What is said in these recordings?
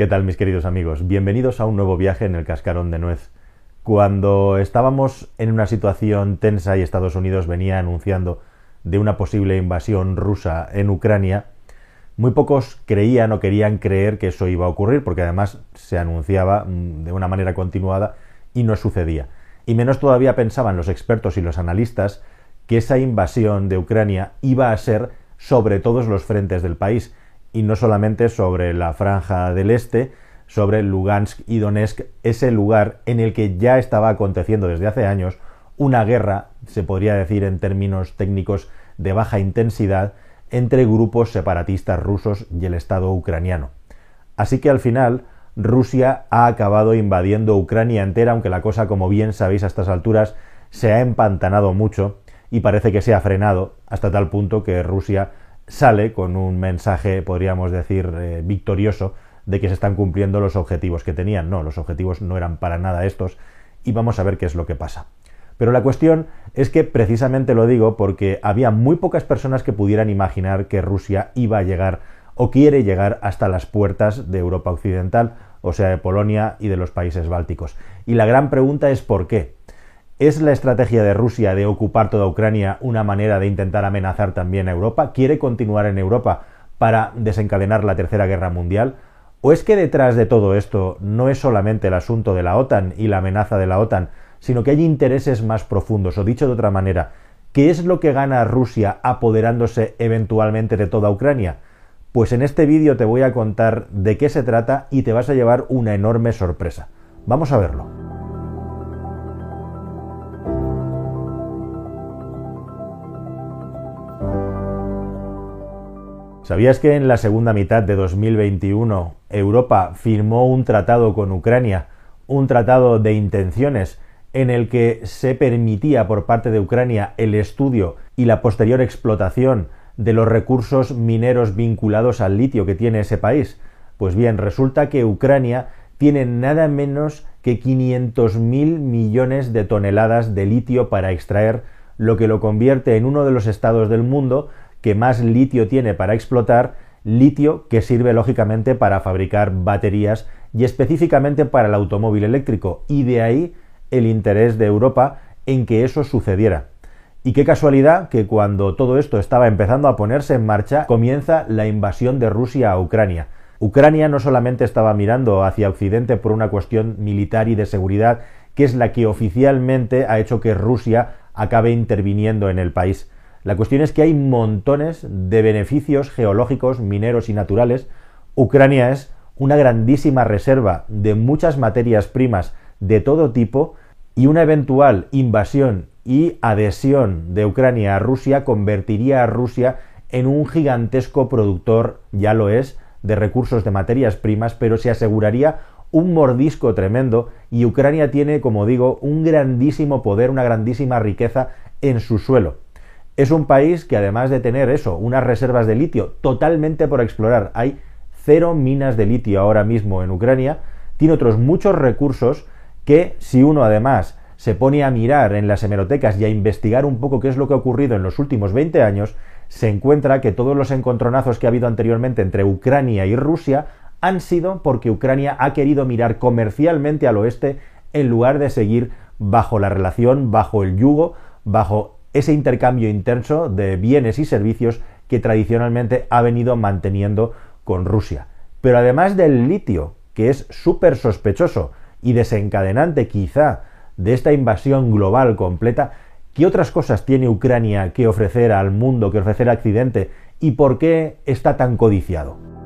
¿Qué tal mis queridos amigos? Bienvenidos a un nuevo viaje en el cascarón de nuez. Cuando estábamos en una situación tensa y Estados Unidos venía anunciando de una posible invasión rusa en Ucrania, muy pocos creían o querían creer que eso iba a ocurrir, porque además se anunciaba mm, de una manera continuada y no sucedía. Y menos todavía pensaban los expertos y los analistas que esa invasión de Ucrania iba a ser sobre todos los frentes del país, y no solamente sobre la franja del este, sobre Lugansk y Donetsk, ese lugar en el que ya estaba aconteciendo desde hace años una guerra, se podría decir en términos técnicos de baja intensidad, entre grupos separatistas rusos y el Estado ucraniano. Así que al final Rusia ha acabado invadiendo Ucrania entera, aunque la cosa, como bien sabéis a estas alturas, se ha empantanado mucho y parece que se ha frenado hasta tal punto que Rusia sale con un mensaje, podríamos decir, eh, victorioso de que se están cumpliendo los objetivos que tenían. No, los objetivos no eran para nada estos y vamos a ver qué es lo que pasa. Pero la cuestión es que precisamente lo digo porque había muy pocas personas que pudieran imaginar que Rusia iba a llegar o quiere llegar hasta las puertas de Europa Occidental, o sea, de Polonia y de los países bálticos. Y la gran pregunta es ¿por qué? ¿Es la estrategia de Rusia de ocupar toda Ucrania una manera de intentar amenazar también a Europa? ¿Quiere continuar en Europa para desencadenar la Tercera Guerra Mundial? ¿O es que detrás de todo esto no es solamente el asunto de la OTAN y la amenaza de la OTAN, sino que hay intereses más profundos? O dicho de otra manera, ¿qué es lo que gana Rusia apoderándose eventualmente de toda Ucrania? Pues en este vídeo te voy a contar de qué se trata y te vas a llevar una enorme sorpresa. Vamos a verlo. ¿Sabías que en la segunda mitad de 2021 Europa firmó un tratado con Ucrania, un tratado de intenciones en el que se permitía por parte de Ucrania el estudio y la posterior explotación de los recursos mineros vinculados al litio que tiene ese país? Pues bien, resulta que Ucrania tiene nada menos que 500.000 millones de toneladas de litio para extraer, lo que lo convierte en uno de los estados del mundo que más litio tiene para explotar, litio que sirve lógicamente para fabricar baterías y específicamente para el automóvil eléctrico, y de ahí el interés de Europa en que eso sucediera. Y qué casualidad que cuando todo esto estaba empezando a ponerse en marcha, comienza la invasión de Rusia a Ucrania. Ucrania no solamente estaba mirando hacia Occidente por una cuestión militar y de seguridad, que es la que oficialmente ha hecho que Rusia acabe interviniendo en el país, la cuestión es que hay montones de beneficios geológicos, mineros y naturales. Ucrania es una grandísima reserva de muchas materias primas de todo tipo y una eventual invasión y adhesión de Ucrania a Rusia convertiría a Rusia en un gigantesco productor, ya lo es, de recursos de materias primas, pero se aseguraría un mordisco tremendo y Ucrania tiene, como digo, un grandísimo poder, una grandísima riqueza en su suelo. Es un país que además de tener eso, unas reservas de litio totalmente por explorar, hay cero minas de litio ahora mismo en Ucrania, tiene otros muchos recursos que si uno además se pone a mirar en las hemerotecas y a investigar un poco qué es lo que ha ocurrido en los últimos 20 años, se encuentra que todos los encontronazos que ha habido anteriormente entre Ucrania y Rusia han sido porque Ucrania ha querido mirar comercialmente al oeste en lugar de seguir bajo la relación, bajo el yugo, bajo ese intercambio intenso de bienes y servicios que tradicionalmente ha venido manteniendo con Rusia. Pero además del litio, que es súper sospechoso y desencadenante quizá de esta invasión global completa, ¿qué otras cosas tiene Ucrania que ofrecer al mundo, que ofrecer a Occidente y por qué está tan codiciado?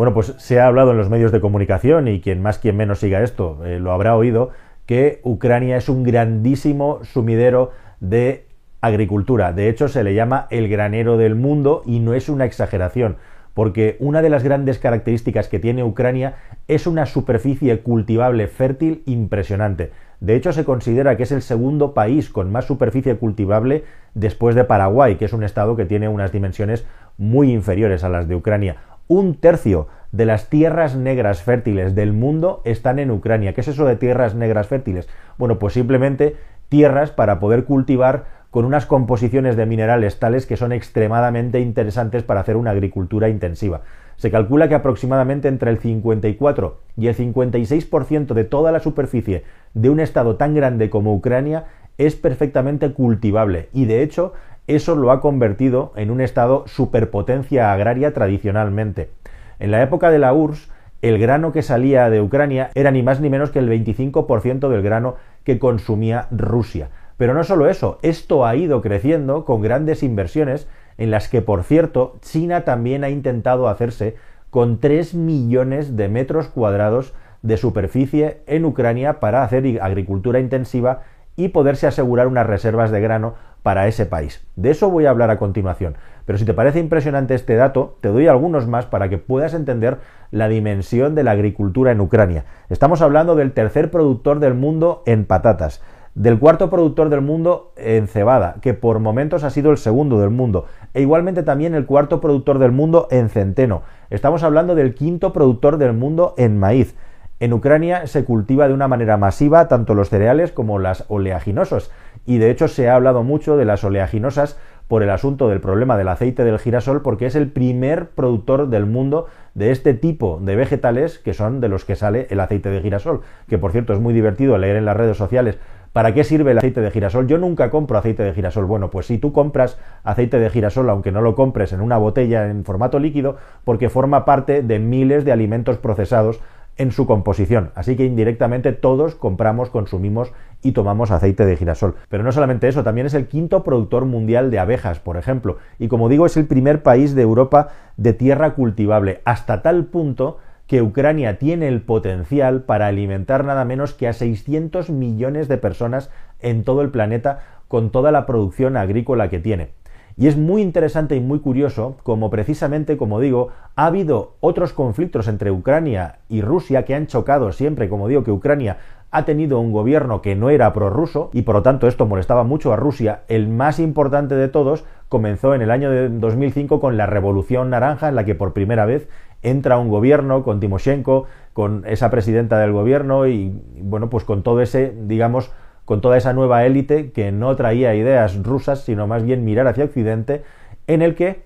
Bueno, pues se ha hablado en los medios de comunicación y quien más quien menos siga esto eh, lo habrá oído que Ucrania es un grandísimo sumidero de agricultura. De hecho, se le llama el granero del mundo y no es una exageración, porque una de las grandes características que tiene Ucrania es una superficie cultivable fértil impresionante. De hecho, se considera que es el segundo país con más superficie cultivable después de Paraguay, que es un estado que tiene unas dimensiones muy inferiores a las de Ucrania un tercio de las tierras negras fértiles del mundo están en Ucrania. ¿Qué es eso de tierras negras fértiles? Bueno, pues simplemente tierras para poder cultivar con unas composiciones de minerales tales que son extremadamente interesantes para hacer una agricultura intensiva. Se calcula que aproximadamente entre el 54 y el 56% de toda la superficie de un estado tan grande como Ucrania es perfectamente cultivable y de hecho eso lo ha convertido en un estado superpotencia agraria tradicionalmente. En la época de la URSS, el grano que salía de Ucrania era ni más ni menos que el 25% del grano que consumía Rusia. Pero no solo eso, esto ha ido creciendo con grandes inversiones en las que, por cierto, China también ha intentado hacerse con 3 millones de metros cuadrados de superficie en Ucrania para hacer agricultura intensiva y poderse asegurar unas reservas de grano para ese país. De eso voy a hablar a continuación. Pero si te parece impresionante este dato, te doy algunos más para que puedas entender la dimensión de la agricultura en Ucrania. Estamos hablando del tercer productor del mundo en patatas, del cuarto productor del mundo en cebada, que por momentos ha sido el segundo del mundo, e igualmente también el cuarto productor del mundo en centeno. Estamos hablando del quinto productor del mundo en maíz. En Ucrania se cultiva de una manera masiva tanto los cereales como las oleaginosas y de hecho se ha hablado mucho de las oleaginosas por el asunto del problema del aceite del girasol porque es el primer productor del mundo de este tipo de vegetales que son de los que sale el aceite de girasol, que por cierto es muy divertido leer en las redes sociales ¿Para qué sirve el aceite de girasol? Yo nunca compro aceite de girasol. Bueno, pues si tú compras aceite de girasol, aunque no lo compres en una botella en formato líquido, porque forma parte de miles de alimentos procesados en su composición. Así que indirectamente todos compramos, consumimos y tomamos aceite de girasol. Pero no solamente eso, también es el quinto productor mundial de abejas, por ejemplo. Y como digo, es el primer país de Europa de tierra cultivable, hasta tal punto que Ucrania tiene el potencial para alimentar nada menos que a 600 millones de personas en todo el planeta con toda la producción agrícola que tiene. Y es muy interesante y muy curioso como precisamente, como digo, ha habido otros conflictos entre Ucrania y Rusia que han chocado siempre, como digo, que Ucrania ha tenido un gobierno que no era prorruso y por lo tanto esto molestaba mucho a Rusia. El más importante de todos comenzó en el año de 2005 con la Revolución Naranja en la que por primera vez entra un gobierno con Timoshenko, con esa presidenta del gobierno y bueno, pues con todo ese, digamos, con toda esa nueva élite que no traía ideas rusas, sino más bien mirar hacia Occidente, en el que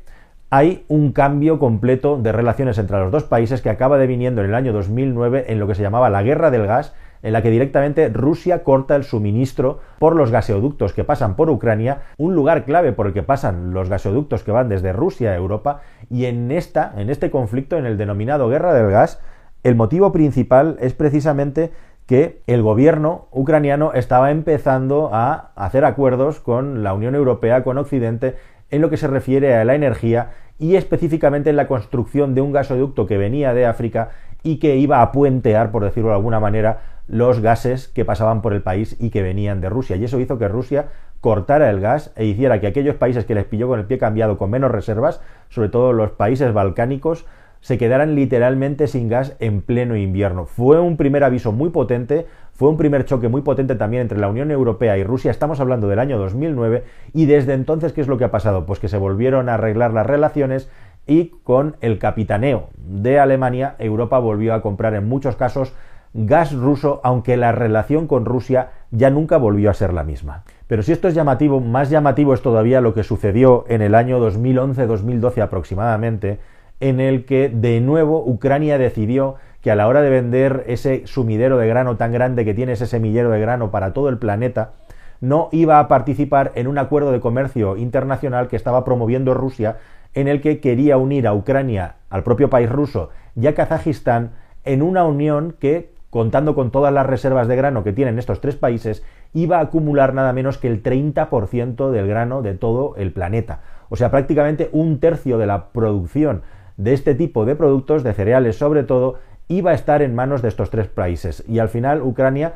hay un cambio completo de relaciones entre los dos países que acaba deviniendo en el año 2009 en lo que se llamaba la guerra del gas, en la que directamente Rusia corta el suministro por los gaseoductos que pasan por Ucrania, un lugar clave por el que pasan los gaseoductos que van desde Rusia a Europa, y en esta, en este conflicto, en el denominado guerra del gas, el motivo principal es precisamente que el gobierno ucraniano estaba empezando a hacer acuerdos con la Unión Europea, con Occidente, en lo que se refiere a la energía y específicamente en la construcción de un gasoducto que venía de África y que iba a puentear, por decirlo de alguna manera, los gases que pasaban por el país y que venían de Rusia. Y eso hizo que Rusia cortara el gas e hiciera que aquellos países que les pilló con el pie cambiado con menos reservas, sobre todo los países balcánicos, se quedaran literalmente sin gas en pleno invierno. Fue un primer aviso muy potente, fue un primer choque muy potente también entre la Unión Europea y Rusia, estamos hablando del año 2009, y desde entonces, ¿qué es lo que ha pasado? Pues que se volvieron a arreglar las relaciones y con el capitaneo de Alemania, Europa volvió a comprar en muchos casos gas ruso, aunque la relación con Rusia ya nunca volvió a ser la misma. Pero si esto es llamativo, más llamativo es todavía lo que sucedió en el año 2011-2012 aproximadamente, en el que de nuevo Ucrania decidió que a la hora de vender ese sumidero de grano tan grande que tiene ese semillero de grano para todo el planeta, no iba a participar en un acuerdo de comercio internacional que estaba promoviendo Rusia, en el que quería unir a Ucrania, al propio país ruso y a Kazajistán en una unión que, contando con todas las reservas de grano que tienen estos tres países, iba a acumular nada menos que el 30% del grano de todo el planeta. O sea, prácticamente un tercio de la producción de este tipo de productos, de cereales sobre todo, iba a estar en manos de estos tres países. Y al final Ucrania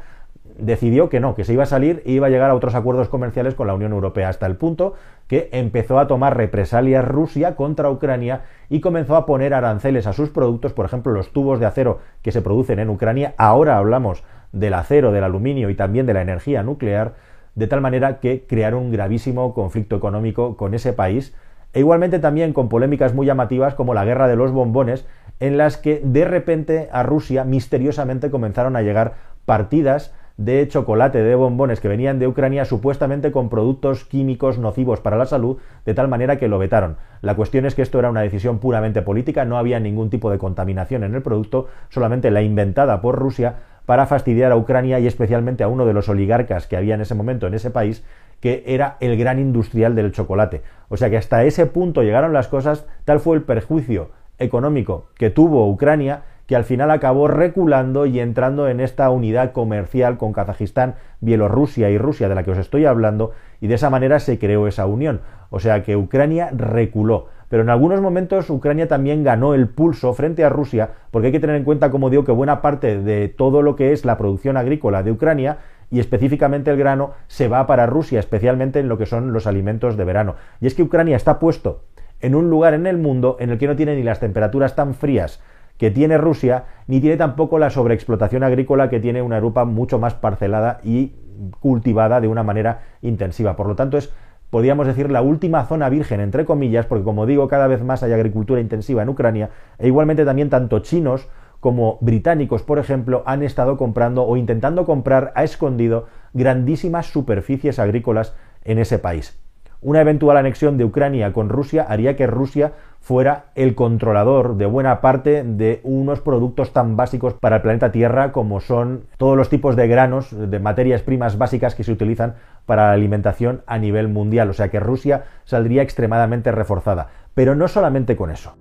decidió que no, que se iba a salir e iba a llegar a otros acuerdos comerciales con la Unión Europea, hasta el punto que empezó a tomar represalias Rusia contra Ucrania y comenzó a poner aranceles a sus productos, por ejemplo, los tubos de acero que se producen en Ucrania. Ahora hablamos del acero, del aluminio y también de la energía nuclear, de tal manera que crearon un gravísimo conflicto económico con ese país e igualmente también con polémicas muy llamativas como la guerra de los bombones, en las que de repente a Rusia misteriosamente comenzaron a llegar partidas de chocolate, de bombones que venían de Ucrania supuestamente con productos químicos nocivos para la salud, de tal manera que lo vetaron. La cuestión es que esto era una decisión puramente política, no había ningún tipo de contaminación en el producto, solamente la inventada por Rusia para fastidiar a Ucrania y especialmente a uno de los oligarcas que había en ese momento en ese país, que era el gran industrial del chocolate. O sea que hasta ese punto llegaron las cosas, tal fue el perjuicio económico que tuvo Ucrania que al final acabó reculando y entrando en esta unidad comercial con Kazajistán, Bielorrusia y Rusia de la que os estoy hablando, y de esa manera se creó esa unión. O sea que Ucrania reculó. Pero en algunos momentos Ucrania también ganó el pulso frente a Rusia, porque hay que tener en cuenta, como digo, que buena parte de todo lo que es la producción agrícola de Ucrania y específicamente el grano se va para Rusia, especialmente en lo que son los alimentos de verano. Y es que Ucrania está puesto en un lugar en el mundo en el que no tiene ni las temperaturas tan frías que tiene Rusia, ni tiene tampoco la sobreexplotación agrícola que tiene una Europa mucho más parcelada y cultivada de una manera intensiva. Por lo tanto, es, podríamos decir, la última zona virgen, entre comillas, porque como digo, cada vez más hay agricultura intensiva en Ucrania, e igualmente también tanto chinos como británicos, por ejemplo, han estado comprando o intentando comprar a escondido grandísimas superficies agrícolas en ese país. Una eventual anexión de Ucrania con Rusia haría que Rusia fuera el controlador de buena parte de unos productos tan básicos para el planeta Tierra como son todos los tipos de granos, de materias primas básicas que se utilizan para la alimentación a nivel mundial. O sea que Rusia saldría extremadamente reforzada. Pero no solamente con eso.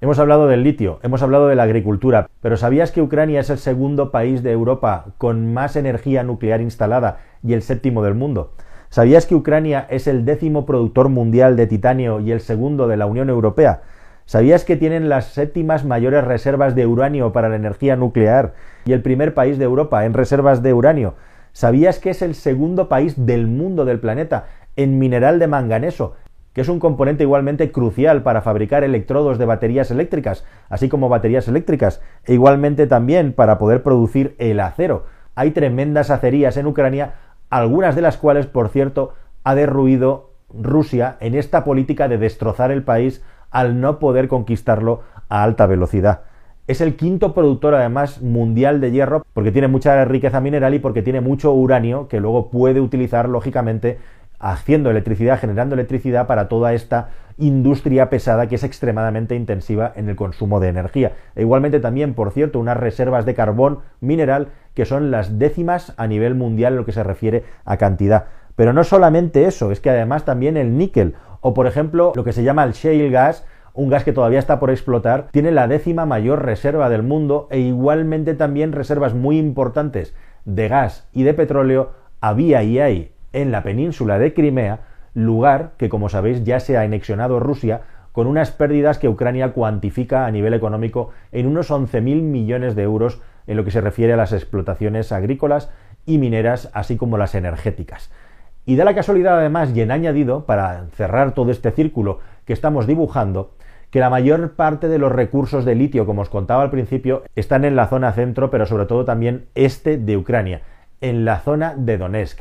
Hemos hablado del litio, hemos hablado de la agricultura, pero ¿sabías que Ucrania es el segundo país de Europa con más energía nuclear instalada y el séptimo del mundo? ¿Sabías que Ucrania es el décimo productor mundial de titanio y el segundo de la Unión Europea? ¿Sabías que tienen las séptimas mayores reservas de uranio para la energía nuclear y el primer país de Europa en reservas de uranio? ¿Sabías que es el segundo país del mundo del planeta en mineral de manganeso que es un componente igualmente crucial para fabricar electrodos de baterías eléctricas, así como baterías eléctricas, e igualmente también para poder producir el acero. Hay tremendas acerías en Ucrania, algunas de las cuales, por cierto, ha derruido Rusia en esta política de destrozar el país al no poder conquistarlo a alta velocidad. Es el quinto productor además mundial de hierro porque tiene mucha riqueza mineral y porque tiene mucho uranio que luego puede utilizar lógicamente haciendo electricidad, generando electricidad para toda esta industria pesada que es extremadamente intensiva en el consumo de energía. E igualmente también, por cierto, unas reservas de carbón mineral que son las décimas a nivel mundial en lo que se refiere a cantidad. Pero no solamente eso, es que además también el níquel o por ejemplo lo que se llama el shale gas, un gas que todavía está por explotar, tiene la décima mayor reserva del mundo e igualmente también reservas muy importantes de gas y de petróleo había y hay en la península de Crimea, lugar que, como sabéis, ya se ha anexionado Rusia con unas pérdidas que Ucrania cuantifica a nivel económico en unos 11.000 millones de euros en lo que se refiere a las explotaciones agrícolas y mineras, así como las energéticas. Y da la casualidad además, y en añadido, para cerrar todo este círculo que estamos dibujando, que la mayor parte de los recursos de litio, como os contaba al principio, están en la zona centro, pero sobre todo también este de Ucrania, en la zona de Donetsk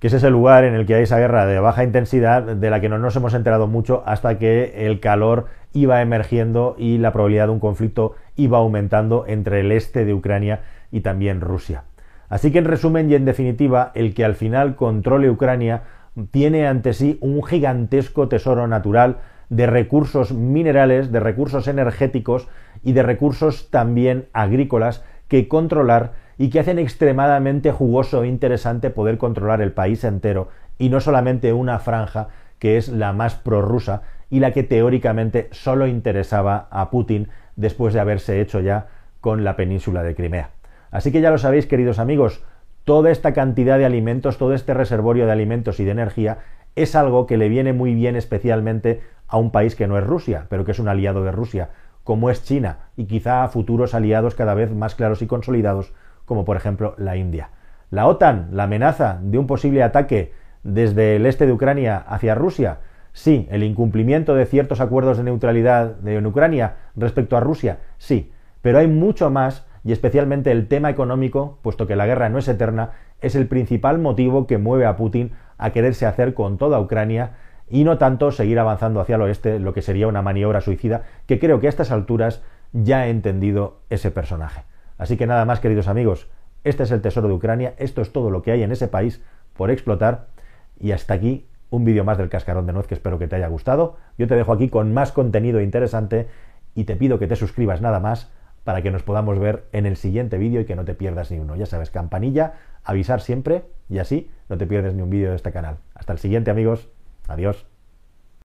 que es ese lugar en el que hay esa guerra de baja intensidad de la que no nos hemos enterado mucho hasta que el calor iba emergiendo y la probabilidad de un conflicto iba aumentando entre el este de Ucrania y también Rusia. Así que en resumen y en definitiva, el que al final controle Ucrania tiene ante sí un gigantesco tesoro natural de recursos minerales, de recursos energéticos y de recursos también agrícolas que controlar y que hacen extremadamente jugoso e interesante poder controlar el país entero y no solamente una franja que es la más prorrusa y la que teóricamente solo interesaba a Putin después de haberse hecho ya con la península de Crimea. Así que ya lo sabéis, queridos amigos, toda esta cantidad de alimentos, todo este reservorio de alimentos y de energía es algo que le viene muy bien especialmente a un país que no es Rusia, pero que es un aliado de Rusia, como es China, y quizá a futuros aliados cada vez más claros y consolidados como por ejemplo la India. La OTAN, la amenaza de un posible ataque desde el este de Ucrania hacia Rusia, sí, el incumplimiento de ciertos acuerdos de neutralidad en Ucrania respecto a Rusia, sí, pero hay mucho más y especialmente el tema económico, puesto que la guerra no es eterna, es el principal motivo que mueve a Putin a quererse hacer con toda Ucrania y no tanto seguir avanzando hacia el oeste, lo que sería una maniobra suicida, que creo que a estas alturas ya he entendido ese personaje. Así que nada más, queridos amigos, este es el tesoro de Ucrania, esto es todo lo que hay en ese país por explotar, y hasta aquí un vídeo más del cascarón de nuez que espero que te haya gustado. Yo te dejo aquí con más contenido interesante y te pido que te suscribas nada más para que nos podamos ver en el siguiente vídeo y que no te pierdas ni uno. Ya sabes, campanilla, avisar siempre y así no te pierdes ni un vídeo de este canal. Hasta el siguiente amigos. Adiós.